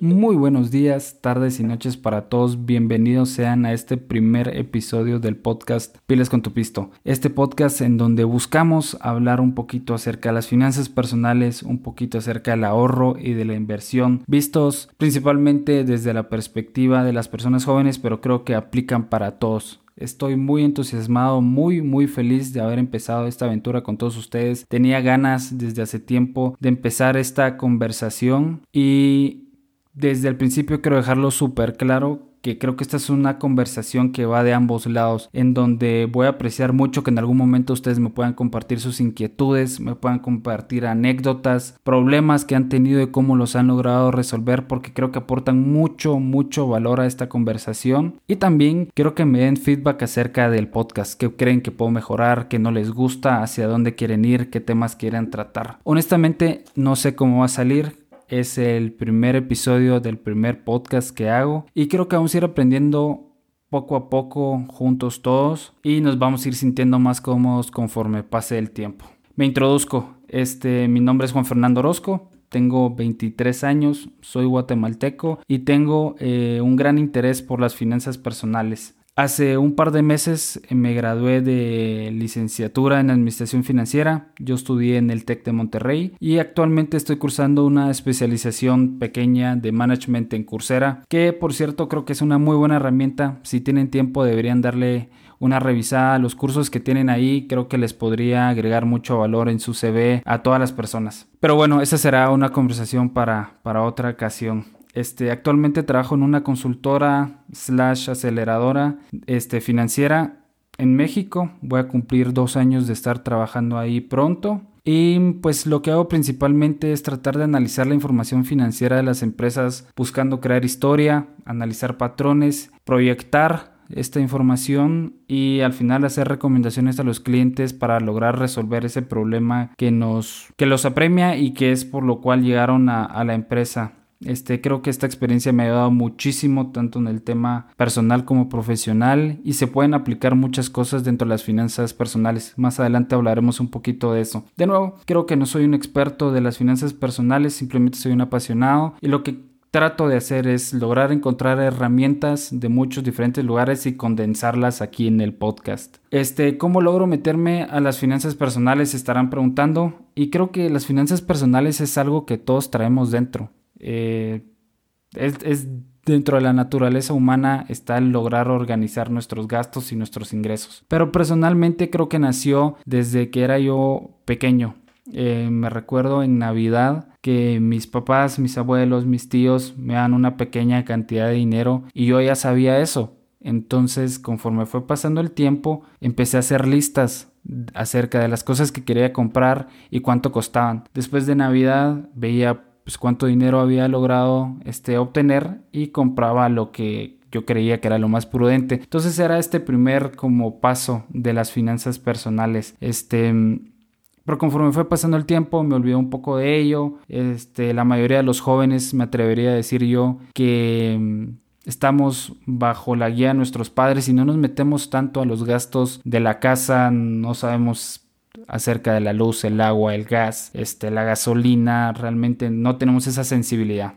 Muy buenos días, tardes y noches para todos. Bienvenidos sean a este primer episodio del podcast Piles con tu Pisto. Este podcast en donde buscamos hablar un poquito acerca de las finanzas personales, un poquito acerca del ahorro y de la inversión, vistos principalmente desde la perspectiva de las personas jóvenes, pero creo que aplican para todos. Estoy muy entusiasmado, muy muy feliz de haber empezado esta aventura con todos ustedes. Tenía ganas desde hace tiempo de empezar esta conversación y desde el principio quiero dejarlo súper claro que creo que esta es una conversación que va de ambos lados, en donde voy a apreciar mucho que en algún momento ustedes me puedan compartir sus inquietudes, me puedan compartir anécdotas, problemas que han tenido y cómo los han logrado resolver, porque creo que aportan mucho, mucho valor a esta conversación. Y también quiero que me den feedback acerca del podcast, qué creen que puedo mejorar, qué no les gusta, hacia dónde quieren ir, qué temas quieren tratar. Honestamente, no sé cómo va a salir es el primer episodio del primer podcast que hago y creo que vamos a ir aprendiendo poco a poco juntos todos y nos vamos a ir sintiendo más cómodos conforme pase el tiempo. Me introduzco, este, mi nombre es Juan Fernando Orozco, tengo 23 años, soy guatemalteco y tengo eh, un gran interés por las finanzas personales. Hace un par de meses me gradué de licenciatura en Administración Financiera. Yo estudié en el TEC de Monterrey y actualmente estoy cursando una especialización pequeña de Management en Coursera, que por cierto creo que es una muy buena herramienta. Si tienen tiempo deberían darle una revisada a los cursos que tienen ahí. Creo que les podría agregar mucho valor en su CV a todas las personas. Pero bueno, esa será una conversación para, para otra ocasión. Este, actualmente trabajo en una consultora slash aceleradora este, financiera en México. Voy a cumplir dos años de estar trabajando ahí pronto. Y pues lo que hago principalmente es tratar de analizar la información financiera de las empresas buscando crear historia, analizar patrones, proyectar esta información y al final hacer recomendaciones a los clientes para lograr resolver ese problema que nos que los apremia y que es por lo cual llegaron a, a la empresa. Este, creo que esta experiencia me ha ayudado muchísimo tanto en el tema personal como profesional y se pueden aplicar muchas cosas dentro de las finanzas personales. Más adelante hablaremos un poquito de eso. De nuevo, creo que no soy un experto de las finanzas personales, simplemente soy un apasionado y lo que trato de hacer es lograr encontrar herramientas de muchos diferentes lugares y condensarlas aquí en el podcast. Este, ¿cómo logro meterme a las finanzas personales? Estarán preguntando. Y creo que las finanzas personales es algo que todos traemos dentro. Eh, es, dentro de la naturaleza humana está el lograr organizar nuestros gastos y nuestros ingresos. Pero personalmente creo que nació desde que era yo pequeño. Eh, me recuerdo en Navidad que mis papás, mis abuelos, mis tíos me dan una pequeña cantidad de dinero y yo ya sabía eso. Entonces, conforme fue pasando el tiempo, empecé a hacer listas acerca de las cosas que quería comprar y cuánto costaban. Después de Navidad veía pues cuánto dinero había logrado este, obtener y compraba lo que yo creía que era lo más prudente. Entonces era este primer como paso de las finanzas personales. Este, pero conforme fue pasando el tiempo me olvidé un poco de ello. Este, la mayoría de los jóvenes me atrevería a decir yo que mm, estamos bajo la guía de nuestros padres y no nos metemos tanto a los gastos de la casa, no sabemos acerca de la luz, el agua, el gas, este, la gasolina, realmente no tenemos esa sensibilidad.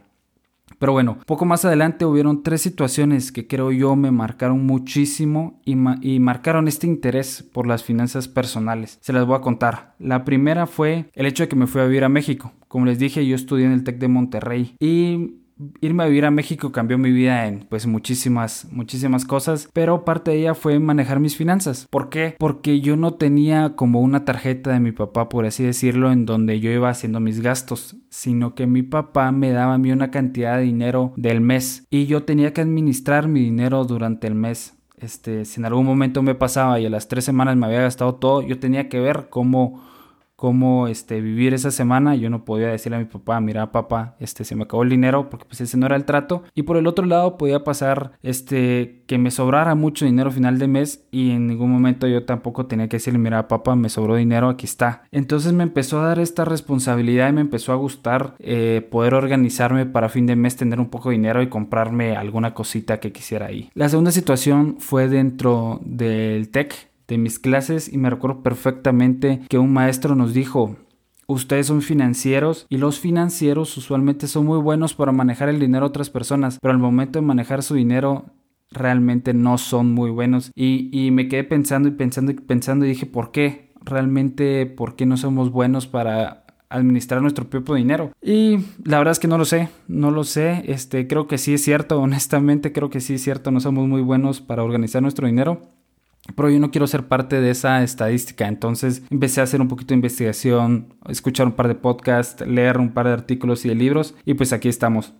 Pero bueno, poco más adelante hubieron tres situaciones que creo yo me marcaron muchísimo y, marcaron este interés por las finanzas personales. Se las voy a contar. La primera fue el hecho de que me fui a vivir a México. Como les dije, yo estudié en el TEC de Monterrey y irme a vivir a México cambió mi vida en pues muchísimas muchísimas cosas pero parte de ella fue manejar mis finanzas ¿por qué? porque yo no tenía como una tarjeta de mi papá por así decirlo en donde yo iba haciendo mis gastos sino que mi papá me daba a mí una cantidad de dinero del mes y yo tenía que administrar mi dinero durante el mes este si en algún momento me pasaba y a las tres semanas me había gastado todo yo tenía que ver cómo cómo este, vivir esa semana. Yo no podía decirle a mi papá, mira papá, este, se me acabó el dinero porque pues ese no era el trato. Y por el otro lado podía pasar este, que me sobrara mucho dinero final de mes y en ningún momento yo tampoco tenía que decirle, mira papá, me sobró dinero, aquí está. Entonces me empezó a dar esta responsabilidad y me empezó a gustar eh, poder organizarme para fin de mes, tener un poco de dinero y comprarme alguna cosita que quisiera ahí. La segunda situación fue dentro del TEC de mis clases y me recuerdo perfectamente que un maestro nos dijo, Ustedes son financieros y los financieros usualmente son muy buenos para manejar el dinero de otras personas, pero al momento de manejar su dinero realmente no son muy buenos. Y, y me quedé pensando y pensando y pensando y dije, ¿por qué? Realmente, ¿por qué no somos buenos para administrar nuestro propio dinero. Y la verdad es que no lo sé, no lo sé, este creo que sí es cierto, honestamente creo que sí es cierto, no somos muy buenos para organizar nuestro dinero. Pero yo no quiero ser parte de esa estadística, entonces empecé a hacer un poquito de investigación, escuchar un par de podcasts, leer un par de artículos y de libros y pues aquí estamos.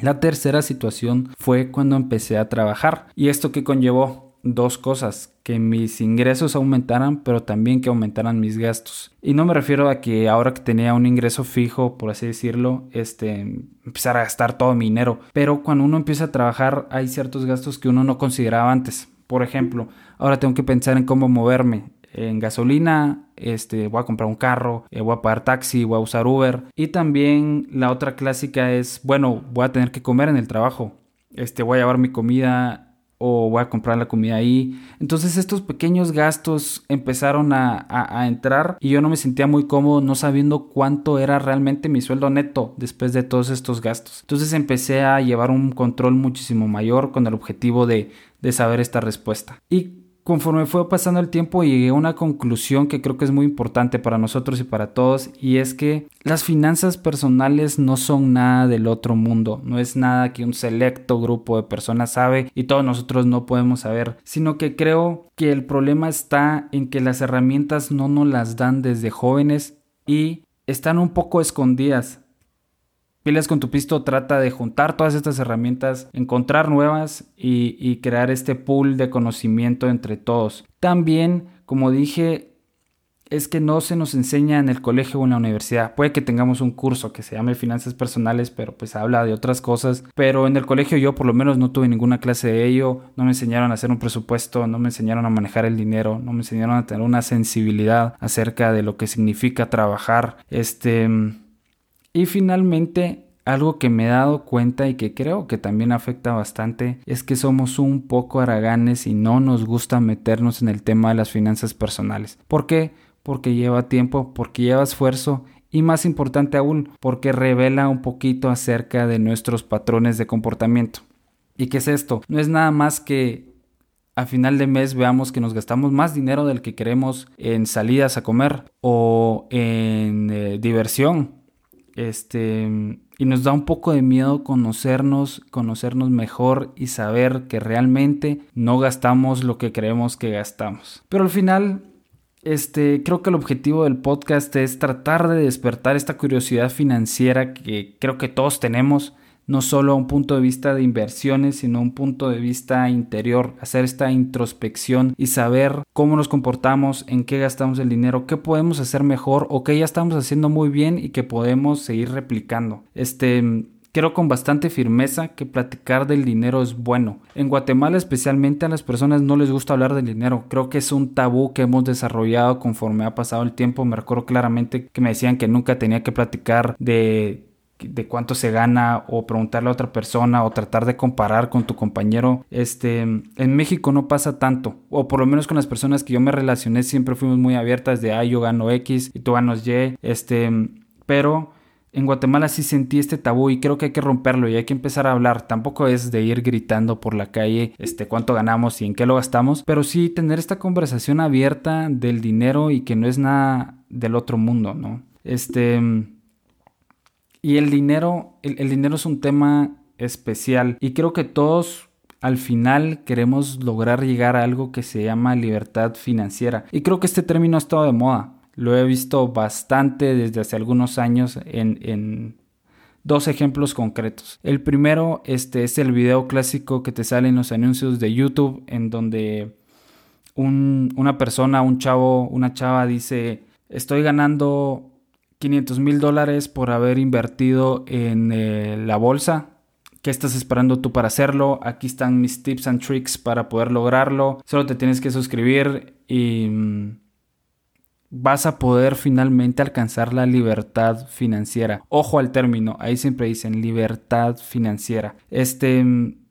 La tercera situación fue cuando empecé a trabajar y esto que conllevó dos cosas, que mis ingresos aumentaran, pero también que aumentaran mis gastos. Y no me refiero a que ahora que tenía un ingreso fijo, por así decirlo, este, empezar a gastar todo mi dinero. Pero cuando uno empieza a trabajar, hay ciertos gastos que uno no consideraba antes. Por ejemplo, ahora tengo que pensar en cómo moverme. En gasolina, este, voy a comprar un carro, eh, voy a pagar taxi, voy a usar Uber. Y también la otra clásica es, bueno, voy a tener que comer en el trabajo. Este, voy a llevar mi comida o voy a comprar la comida ahí. Entonces estos pequeños gastos empezaron a, entrar y yo no me sentía muy cómodo no sabiendo cuánto era realmente mi sueldo neto después de todos estos gastos. Entonces empecé a llevar un control muchísimo mayor con el objetivo de, de saber esta respuesta. Y conforme fue pasando el tiempo llegué a una conclusión que creo que es muy importante para nosotros y para todos y es que las finanzas personales no son nada del otro mundo, no es nada que un selecto grupo de personas sabe y todos nosotros no podemos saber, sino que creo que el problema está en que las herramientas no nos las dan desde jóvenes y están un poco escondidas Pilas con tu pisto trata de juntar todas estas herramientas, encontrar nuevas y, crear este pool de conocimiento entre todos. También, como dije, es que no se nos enseña en el colegio o en la universidad. Puede que tengamos un curso que se llame finanzas personales, pero pues habla de otras cosas. Pero en el colegio yo por lo menos no tuve ninguna clase de ello. No me enseñaron a hacer un presupuesto, no me enseñaron a manejar el dinero, no me enseñaron a tener una sensibilidad acerca de lo que significa trabajar. Este y finalmente, algo que me he dado cuenta y que creo que también afecta bastante es que somos un poco haraganes y no nos gusta meternos en el tema de las finanzas personales. ¿Por qué? Porque lleva tiempo, porque lleva esfuerzo y más importante aún, porque revela un poquito acerca de nuestros patrones de comportamiento. ¿Y qué es esto? No es nada más que a final de mes veamos que nos gastamos más dinero del que queremos en salidas a comer o en eh, diversión este, y nos da un poco de miedo conocernos, conocernos mejor y saber que realmente no gastamos lo que creemos que gastamos. Pero al final, este, creo que el objetivo del podcast es tratar de despertar esta curiosidad financiera que creo que todos tenemos no solo a un punto de vista de inversiones, sino a un punto de vista interior, hacer esta introspección y saber cómo nos comportamos, en qué gastamos el dinero, qué podemos hacer mejor o qué ya estamos haciendo muy bien y que podemos seguir replicando. Este, Creo con bastante firmeza que platicar del dinero es bueno. En Guatemala especialmente a las personas no les gusta hablar del dinero. Creo que es un tabú que hemos desarrollado conforme ha pasado el tiempo. Me recuerdo claramente que me decían que nunca tenía que platicar de de cuánto se gana o preguntarle a otra persona o tratar de comparar con tu compañero. Este, en México no pasa tanto, o por lo menos con las personas que yo me relacioné siempre fuimos muy abiertas de, ah, yo gano X y tú ganas Y, este, pero en Guatemala sí sentí este tabú y creo que hay que romperlo y hay que empezar a hablar. Tampoco es de ir gritando por la calle este cuánto ganamos y en qué lo gastamos, pero sí tener esta conversación abierta del dinero y que no es nada del otro mundo, ¿no? Este y el dinero, el, dinero es un tema especial y creo que todos al final queremos lograr llegar a algo que se llama libertad financiera. Y creo que este término ha estado de moda. Lo he visto bastante desde hace algunos años en, dos ejemplos concretos. El primero este, es el video clásico que te sale en los anuncios de YouTube en donde una persona, un chavo, una chava dice, estoy ganando 500 mil dólares por haber invertido en eh, la bolsa. ¿Qué estás esperando tú para hacerlo? Aquí están mis tips and tricks para poder lograrlo. Solo te tienes que suscribir y mm, vas a poder finalmente alcanzar la libertad financiera. Ojo al término, ahí siempre dicen libertad financiera. Este, mm,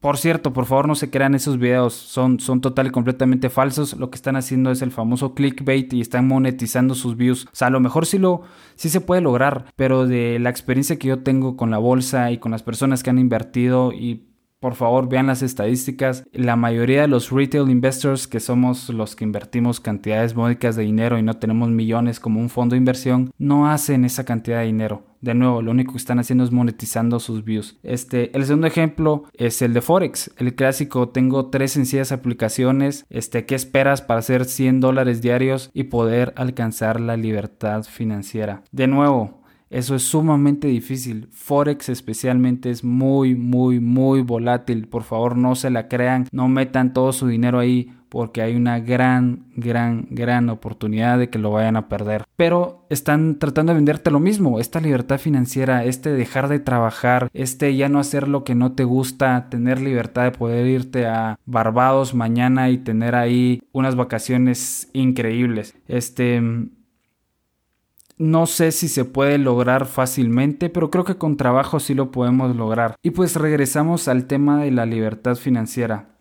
Por cierto, por favor no se crean esos videos, son, son total y completamente falsos. Lo que están haciendo es el famoso clickbait y están monetizando sus views. O sea, a lo mejor sí, lo, sí se puede lograr, pero de la experiencia que yo tengo con la bolsa y con las personas que han invertido y por favor, vean las estadísticas. La mayoría de los retail investors, que somos los que invertimos cantidades módicas de dinero y no tenemos millones como un fondo de inversión, no hacen esa cantidad de dinero. De nuevo, lo único que están haciendo es monetizando sus views. Este, el segundo ejemplo es el de Forex. El clásico, tengo tres sencillas aplicaciones. Este, ¿qué esperas para hacer 100 dólares diarios y poder alcanzar la libertad financiera? De nuevo, eso es sumamente difícil. Forex especialmente es muy, muy, muy volátil. Por favor, no se la crean. No metan todo su dinero ahí porque hay una gran, gran, gran oportunidad de que lo vayan a perder. Pero están tratando de venderte lo mismo, esta libertad financiera, este dejar de trabajar, este ya no hacer lo que no te gusta, tener libertad de poder irte a Barbados mañana y tener ahí unas vacaciones increíbles. Este no sé si se puede lograr fácilmente, pero creo que con trabajo sí lo podemos lograr. Y pues regresamos al tema de la libertad financiera.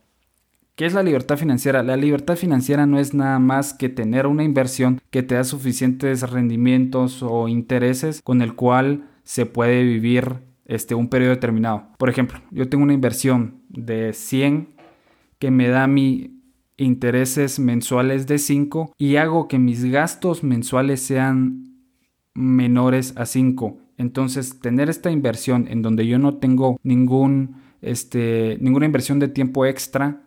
¿Qué es la libertad financiera? La libertad financiera no es nada más que tener una inversión que te da suficientes rendimientos o intereses con el cual se puede vivir este, un periodo determinado. Por ejemplo, yo tengo una inversión de 100 que me da mi intereses mensuales de 5 y hago que mis gastos mensuales sean menores a 5. Entonces, tener esta inversión en donde yo no tengo ningún, este, ninguna inversión de tiempo extra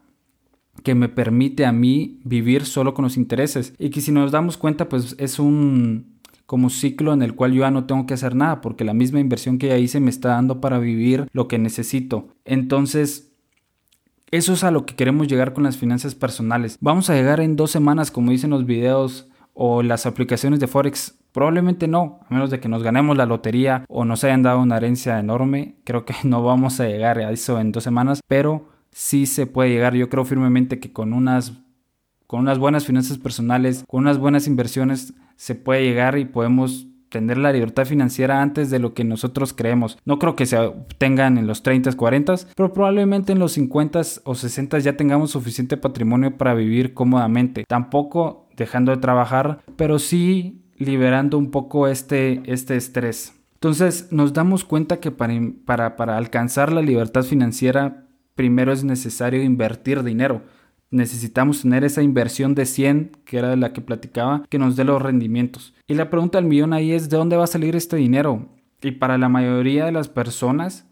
que me permite a mí vivir solo con los intereses. Y que si nos damos cuenta, pues es un como ciclo en el cual yo ya no tengo que hacer nada porque la misma inversión que ya hice me está dando para vivir lo que necesito. Entonces, eso es a lo que queremos llegar con las finanzas personales. Vamos a llegar en dos semanas, como dicen los videos o las aplicaciones de Forex Probablemente no, a menos de que nos ganemos la lotería o nos hayan dado una herencia enorme. Creo que no vamos a llegar a eso en dos semanas, pero sí se puede llegar. Yo creo firmemente que con unas, con unas buenas finanzas personales, con unas buenas inversiones, se puede llegar y podemos tener la libertad financiera antes de lo que nosotros creemos. No creo que se obtengan en los 30, 40, pero probablemente en los 50 o 60 ya tengamos suficiente patrimonio para vivir cómodamente. Tampoco dejando de trabajar, pero sí liberando un poco este, este estrés. Entonces nos damos cuenta que para, para, alcanzar la libertad financiera primero es necesario invertir dinero. Necesitamos tener esa inversión de 100, que era la que platicaba, que nos dé los rendimientos. Y la pregunta del millón ahí es, ¿de dónde va a salir este dinero? Y para la mayoría de las personas,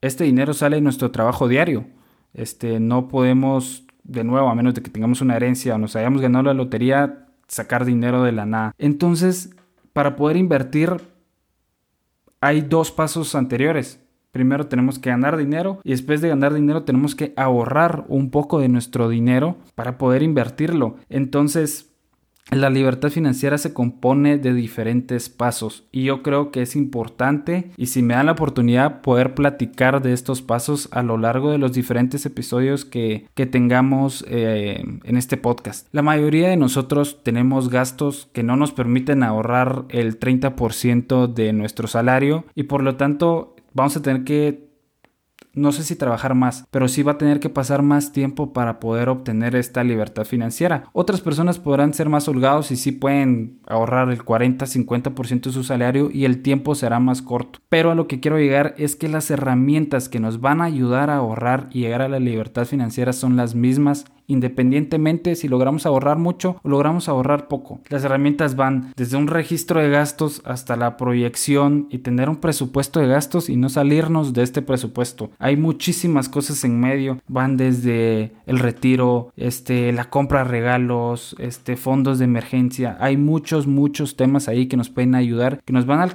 este dinero sale de nuestro trabajo diario. Este, no podemos, de nuevo, a menos de que tengamos una herencia o nos hayamos ganado la lotería, sacar dinero de la nada. Entonces, para poder invertir, hay dos pasos anteriores. Primero tenemos que ganar dinero y después de ganar dinero tenemos que ahorrar un poco de nuestro dinero para poder invertirlo. Entonces, la libertad financiera se compone de diferentes pasos y yo creo que es importante y si me dan la oportunidad poder platicar de estos pasos a lo largo de los diferentes episodios que, tengamos eh, en este podcast. La mayoría de nosotros tenemos gastos que no nos permiten ahorrar el 30% de nuestro salario y por lo tanto vamos a tener que no sé si trabajar más, pero sí va a tener que pasar más tiempo para poder obtener esta libertad financiera. Otras personas podrán ser más holgados y sí pueden ahorrar el 40-50% de su salario y el tiempo será más corto. Pero a lo que quiero llegar es que las herramientas que nos van a ayudar a ahorrar y llegar a la libertad financiera son las mismas independientemente si logramos ahorrar mucho o logramos ahorrar poco. Las herramientas van desde un registro de gastos hasta la proyección y tener un presupuesto de gastos y no salirnos de este presupuesto. Hay muchísimas cosas en medio, van desde el retiro, este, la compra de regalos, este, fondos de emergencia. Hay muchos, muchos temas ahí que nos pueden ayudar, que nos van a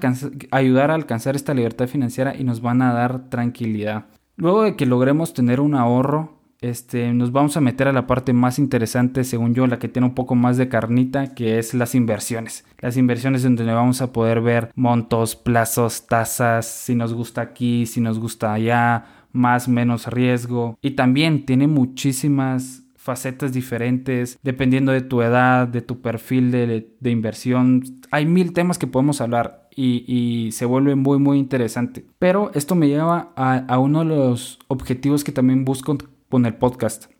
ayudar a alcanzar esta libertad financiera y nos van a dar tranquilidad. Luego de que logremos tener un ahorro, este, nos vamos a meter a la parte más interesante, según yo, la que tiene un poco más de carnita, que es las inversiones. Las inversiones donde vamos a poder ver montos, plazos, tasas, si nos gusta aquí, si nos gusta allá, más, menos riesgo. Y también tiene muchísimas facetas diferentes, dependiendo de tu edad, de tu perfil de, inversión. Hay mil temas que podemos hablar y, se vuelve muy muy interesante. Pero esto me lleva a uno de los objetivos que también busco con el podcast.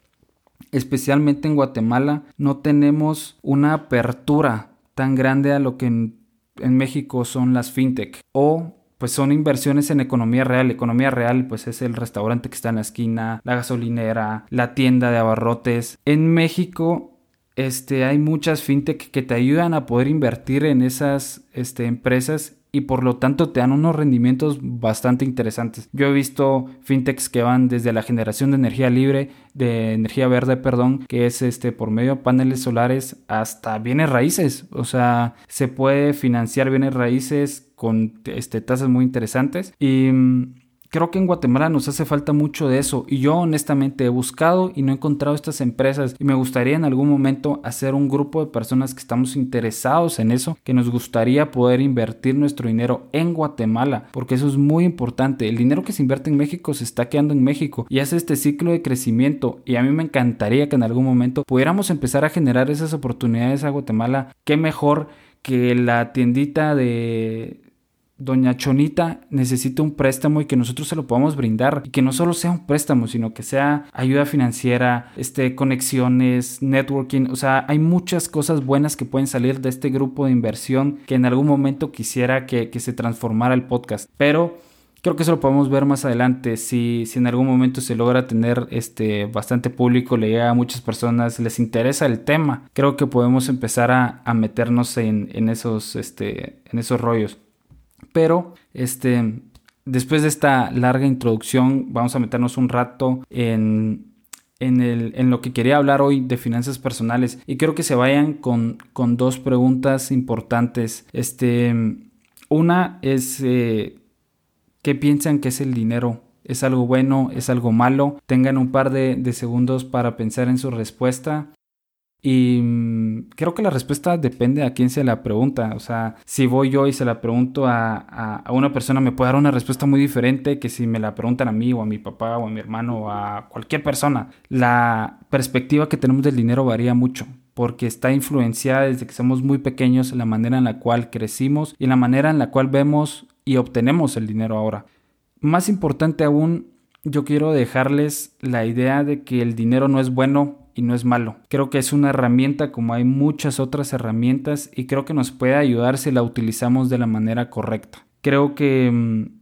Especialmente en Guatemala no tenemos una apertura tan grande a lo que en, en México son las fintech o pues son inversiones en economía real. Economía real pues es el restaurante que está en la esquina, la gasolinera, la tienda de abarrotes. En México este, hay muchas fintech que te ayudan a poder invertir en esas este, empresas y por lo tanto te dan unos rendimientos bastante interesantes. Yo he visto fintechs que van desde la generación de energía libre, de energía verde, perdón, que es este por medio de paneles solares hasta bienes raíces, o sea, se puede financiar bienes raíces con este tasas muy interesantes y mm, Creo que en Guatemala nos hace falta mucho de eso y yo honestamente he buscado y no he encontrado estas empresas y me gustaría en algún momento hacer un grupo de personas que estamos interesados en eso, que nos gustaría poder invertir nuestro dinero en Guatemala, porque eso es muy importante. El dinero que se invierte en México se está quedando en México y hace este ciclo de crecimiento y a mí me encantaría que en algún momento pudiéramos empezar a generar esas oportunidades a Guatemala. Qué mejor que la tiendita de doña Chonita necesita un préstamo y que nosotros se lo podamos brindar y que no solo sea un préstamo, sino que sea ayuda financiera, este, conexiones, networking, o sea, hay muchas cosas buenas que pueden salir de este grupo de inversión que en algún momento quisiera que, se transformara el podcast, pero creo que eso lo podemos ver más adelante. Si, si en algún momento se logra tener este bastante público, le llega a muchas personas, les interesa el tema, creo que podemos empezar a, meternos en, en, esos, este, en esos rollos. Pero, este, después de esta larga introducción, vamos a meternos un rato en, en, lo que quería hablar hoy de finanzas personales. Y quiero que se vayan con, con dos preguntas importantes. Este, una es, eh, ¿qué piensan que es el dinero? ¿Es algo bueno? ¿Es algo malo? Tengan un par de segundos para pensar en su respuesta. Y mm, creo que la respuesta depende a quién se la pregunta. O sea, si voy yo y se la pregunto a, a, una persona, me puede dar una respuesta muy diferente que si me la preguntan a mí o a mi papá o a mi hermano o a cualquier persona. La perspectiva que tenemos del dinero varía mucho porque está influenciada desde que somos muy pequeños la manera en la cual crecimos y la manera en la cual vemos y obtenemos el dinero ahora. Más importante aún, yo quiero dejarles la idea de que el dinero no es bueno y no es malo. Creo que es una herramienta como hay muchas otras herramientas y creo que nos puede ayudar si la utilizamos de la manera correcta. Creo que mm,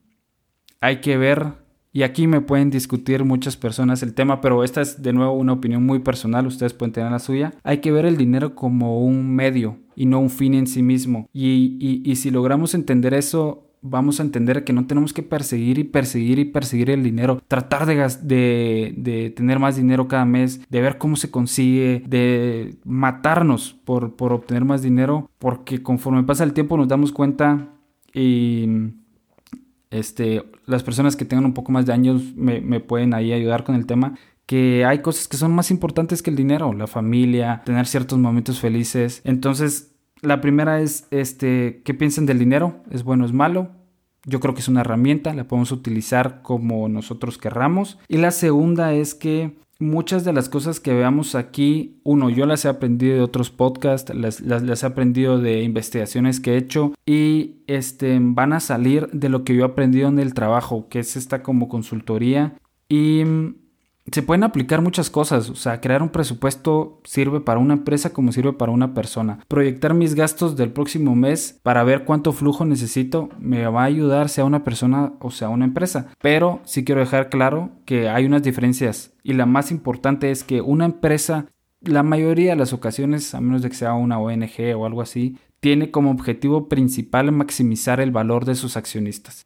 hay que ver, y aquí me pueden discutir muchas personas el tema, pero esta es de nuevo una opinión muy personal, ustedes pueden tener la suya. Hay que ver el dinero como un medio y no un fin en sí mismo. Y, y, y si logramos entender eso, vamos a entender que no tenemos que perseguir y perseguir y perseguir el dinero, tratar de, de, tener más dinero cada mes, de ver cómo se consigue, de matarnos por, por obtener más dinero, porque conforme pasa el tiempo nos damos cuenta y este, las personas que tengan un poco más de años me, me pueden ahí ayudar con el tema que hay cosas que son más importantes que el dinero, la familia, tener ciertos momentos felices. Entonces, la primera es, este, ¿qué piensan del dinero? ¿Es bueno, es malo? Yo creo que es una herramienta, la podemos utilizar como nosotros querramos. Y la segunda es que muchas de las cosas que veamos aquí, uno, yo las he aprendido de otros podcasts, las, las, he aprendido de investigaciones que he hecho y este, van a salir de lo que yo he aprendido en el trabajo, que es esta como consultoría. Y se pueden aplicar muchas cosas, o sea, crear un presupuesto sirve para una empresa como sirve para una persona. Proyectar mis gastos del próximo mes para ver cuánto flujo necesito me va a ayudar sea una persona o sea una empresa. Pero sí quiero dejar claro que hay unas diferencias y la más importante es que una empresa, la mayoría de las ocasiones, a menos de que sea una ONG o algo así, tiene como objetivo principal maximizar el valor de sus accionistas.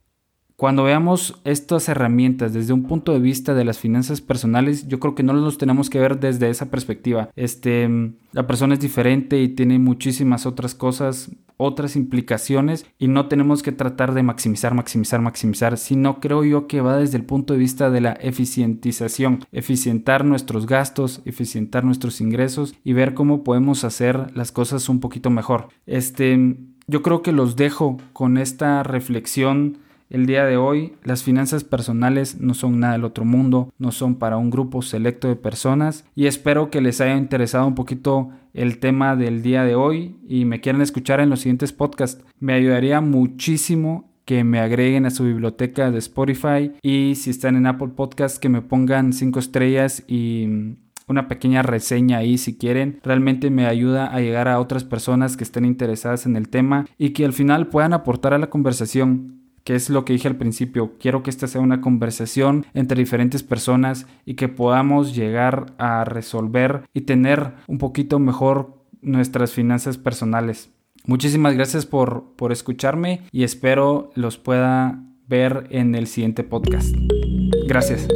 Cuando veamos estas herramientas desde un punto de vista de las finanzas personales, yo creo que no los tenemos que ver desde esa perspectiva. Este, la persona es diferente y tiene muchísimas otras cosas, otras implicaciones y no tenemos que tratar de maximizar, maximizar, maximizar, sino creo yo que va desde el punto de vista de la eficientización, eficientar nuestros gastos, eficientar nuestros ingresos y ver cómo podemos hacer las cosas un poquito mejor. Este, yo creo que los dejo con esta reflexión el día de hoy, las finanzas personales no son nada del otro mundo, no son para un grupo selecto de personas y espero que les haya interesado un poquito el tema del día de hoy y me quieran escuchar en los siguientes podcasts. Me ayudaría muchísimo que me agreguen a su biblioteca de Spotify y si están en Apple Podcasts que me pongan 5 estrellas y una pequeña reseña ahí si quieren. Realmente me ayuda a llegar a otras personas que estén interesadas en el tema y que al final puedan aportar a la conversación que es lo que dije al principio, quiero que esta sea una conversación entre diferentes personas y que podamos llegar a resolver y tener un poquito mejor nuestras finanzas personales. Muchísimas gracias por, por escucharme y espero los pueda ver en el siguiente podcast. Gracias.